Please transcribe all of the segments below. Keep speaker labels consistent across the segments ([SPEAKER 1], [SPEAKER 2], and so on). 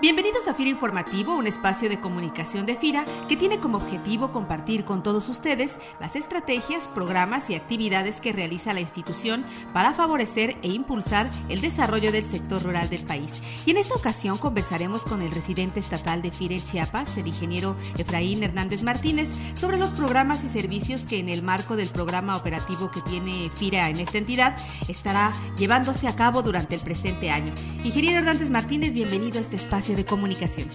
[SPEAKER 1] Bienvenidos a FIRA Informativo, un espacio de comunicación de FIRA que tiene como objetivo compartir con todos ustedes las estrategias, programas y actividades que realiza la institución para favorecer e impulsar el desarrollo del sector rural del país. Y en esta ocasión conversaremos con el residente estatal de FIRA en Chiapas, el ingeniero Efraín Hernández Martínez, sobre los programas y servicios que en el marco del programa operativo que tiene FIRA en esta entidad estará llevándose a cabo durante el presente año. Ingeniero Hernández Martínez, bienvenido a este espacio de comunicación.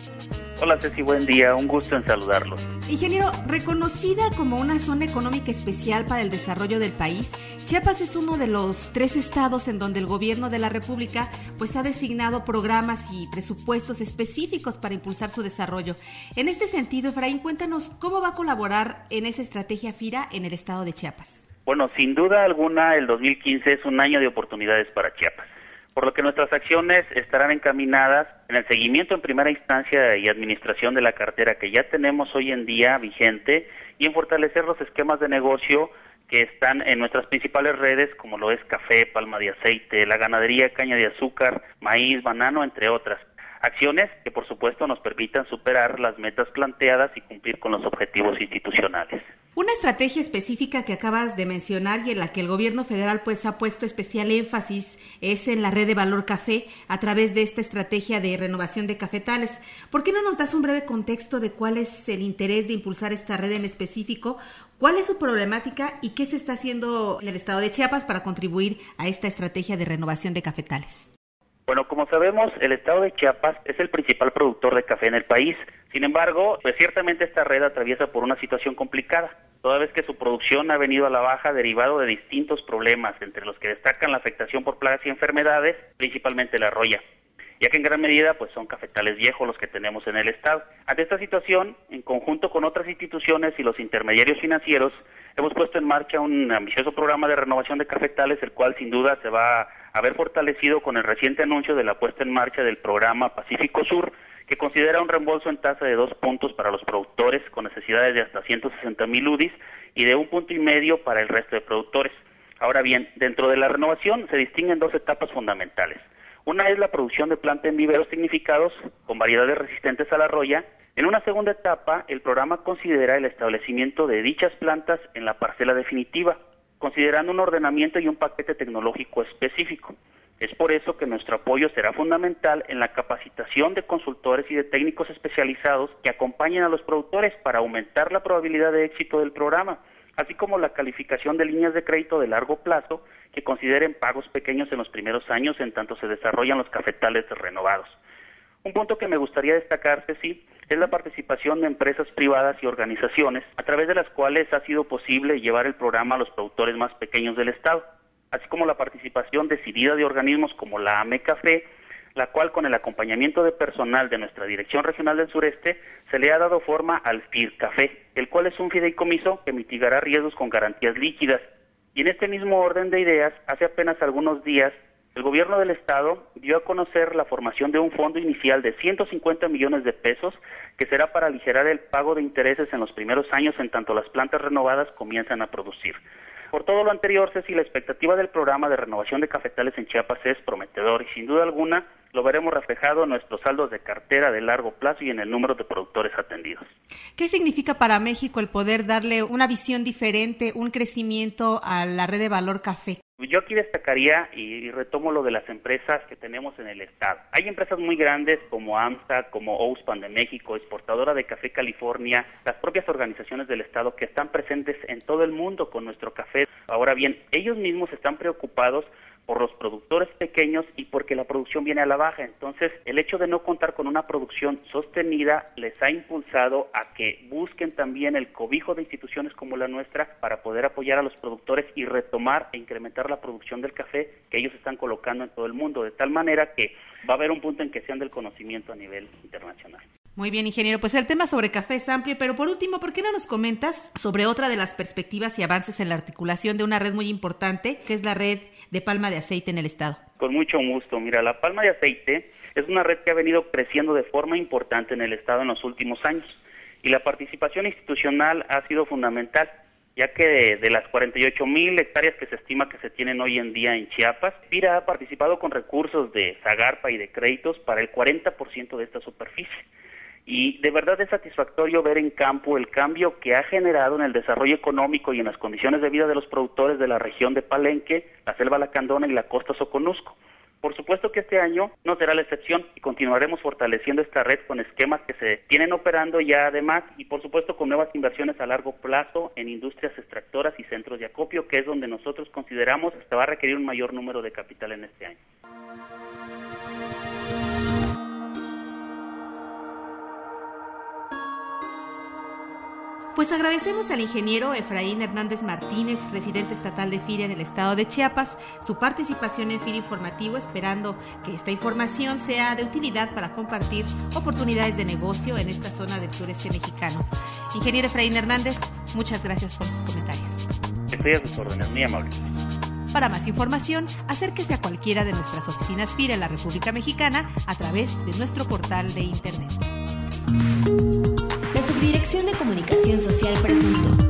[SPEAKER 2] Hola Ceci, buen día, un gusto en saludarlos.
[SPEAKER 1] Ingeniero, reconocida como una zona económica especial para el desarrollo del país, Chiapas es uno de los tres estados en donde el gobierno de la República pues ha designado programas y presupuestos específicos para impulsar su desarrollo. En este sentido, Efraín, cuéntanos cómo va a colaborar en esa estrategia FIRA en el estado de Chiapas.
[SPEAKER 2] Bueno, sin duda alguna el 2015 es un año de oportunidades para Chiapas por lo que nuestras acciones estarán encaminadas en el seguimiento en primera instancia y administración de la cartera que ya tenemos hoy en día vigente y en fortalecer los esquemas de negocio que están en nuestras principales redes, como lo es café, palma de aceite, la ganadería, caña de azúcar, maíz, banano, entre otras. Acciones que, por supuesto, nos permitan superar las metas planteadas y cumplir con los objetivos institucionales.
[SPEAKER 1] Una estrategia específica que acabas de mencionar y en la que el gobierno federal pues ha puesto especial énfasis es en la red de Valor Café a través de esta estrategia de renovación de cafetales. ¿Por qué no nos das un breve contexto de cuál es el interés de impulsar esta red en específico? ¿Cuál es su problemática y qué se está haciendo en el estado de Chiapas para contribuir a esta estrategia de renovación de cafetales?
[SPEAKER 2] Bueno, como sabemos, el estado de Chiapas es el principal productor de café en el país. Sin embargo, pues ciertamente esta red atraviesa por una situación complicada, toda vez que su producción ha venido a la baja derivado de distintos problemas, entre los que destacan la afectación por plagas y enfermedades, principalmente la roya ya que en gran medida pues son cafetales viejos los que tenemos en el estado. Ante esta situación, en conjunto con otras instituciones y los intermediarios financieros, hemos puesto en marcha un ambicioso programa de renovación de cafetales, el cual sin duda se va a haber fortalecido con el reciente anuncio de la puesta en marcha del programa Pacífico Sur, que considera un reembolso en tasa de dos puntos para los productores con necesidades de hasta 160 mil UDIs y de un punto y medio para el resto de productores. Ahora bien, dentro de la renovación se distinguen dos etapas fundamentales. Una es la producción de planta en viveros significados con variedades resistentes a la roya. En una segunda etapa, el programa considera el establecimiento de dichas plantas en la parcela definitiva, considerando un ordenamiento y un paquete tecnológico específico. Es por eso que nuestro apoyo será fundamental en la capacitación de consultores y de técnicos especializados que acompañen a los productores para aumentar la probabilidad de éxito del programa así como la calificación de líneas de crédito de largo plazo que consideren pagos pequeños en los primeros años en tanto se desarrollan los cafetales renovados. Un punto que me gustaría destacar, sí, es la participación de empresas privadas y organizaciones, a través de las cuales ha sido posible llevar el programa a los productores más pequeños del Estado, así como la participación decidida de organismos como la AME Café, la cual con el acompañamiento de personal de nuestra Dirección Regional del Sureste se le ha dado forma al FIR Café, el cual es un fideicomiso que mitigará riesgos con garantías líquidas. Y en este mismo orden de ideas, hace apenas algunos días, el gobierno del estado dio a conocer la formación de un fondo inicial de 150 millones de pesos que será para aligerar el pago de intereses en los primeros años en tanto las plantas renovadas comienzan a producir. Por todo lo anterior, Ceci, la expectativa del programa de renovación de cafetales en Chiapas es prometedor y sin duda alguna lo veremos reflejado en nuestros saldos de cartera de largo plazo y en el número de productores atendidos.
[SPEAKER 1] ¿Qué significa para México el poder darle una visión diferente, un crecimiento a la red de valor café?
[SPEAKER 2] Yo aquí destacaría y retomo lo de las empresas que tenemos en el estado. Hay empresas muy grandes como AMSA, como OUSPAN de México, exportadora de café California, las propias organizaciones del estado que están presentes en todo el mundo con nuestro café. Ahora bien, ellos mismos están preocupados por los productores pequeños y porque la producción viene a la baja. Entonces, el hecho de no contar con una producción sostenida les ha impulsado a que busquen también el cobijo de instituciones como la nuestra para poder apoyar a los productores y retomar e incrementar la producción del café que ellos están colocando en todo el mundo, de tal manera que va a haber un punto en que sean del conocimiento a nivel internacional.
[SPEAKER 1] Muy bien, ingeniero. Pues el tema sobre café es amplio, pero por último, ¿por qué no nos comentas sobre otra de las perspectivas y avances en la articulación de una red muy importante, que es la red de palma de aceite en el estado?
[SPEAKER 2] Con mucho gusto. Mira, la palma de aceite es una red que ha venido creciendo de forma importante en el estado en los últimos años y la participación institucional ha sido fundamental ya que de, las 48 mil hectáreas que se estima que se tienen hoy en día en Chiapas, FIRA ha participado con recursos de Zagarpa y de créditos para el 40% de esta superficie. Y de verdad es satisfactorio ver en campo el cambio que ha generado en el desarrollo económico y en las condiciones de vida de los productores de la región de Palenque, la Selva Lacandona y la costa Soconusco. Por supuesto que este año no será la excepción y continuaremos fortaleciendo esta red con esquemas que se tienen operando ya además y por supuesto con nuevas inversiones a largo plazo en industrias extractoras y centros de acopio, que es donde nosotros consideramos que va a requerir un mayor número de capital en este año.
[SPEAKER 1] Pues agradecemos al ingeniero Efraín Hernández Martínez, residente estatal de FIRA en el estado de Chiapas, su participación en FIRA Informativo, esperando que esta información sea de utilidad para compartir oportunidades de negocio en esta zona del sureste mexicano. Ingeniero Efraín Hernández, muchas gracias por sus comentarios.
[SPEAKER 2] Estoy a sus órdenes, muy amable.
[SPEAKER 1] Para más información, acérquese a cualquiera de nuestras oficinas FIRA en la República Mexicana a través de nuestro portal de Internet.
[SPEAKER 3] Dirección de Comunicación Social presentó.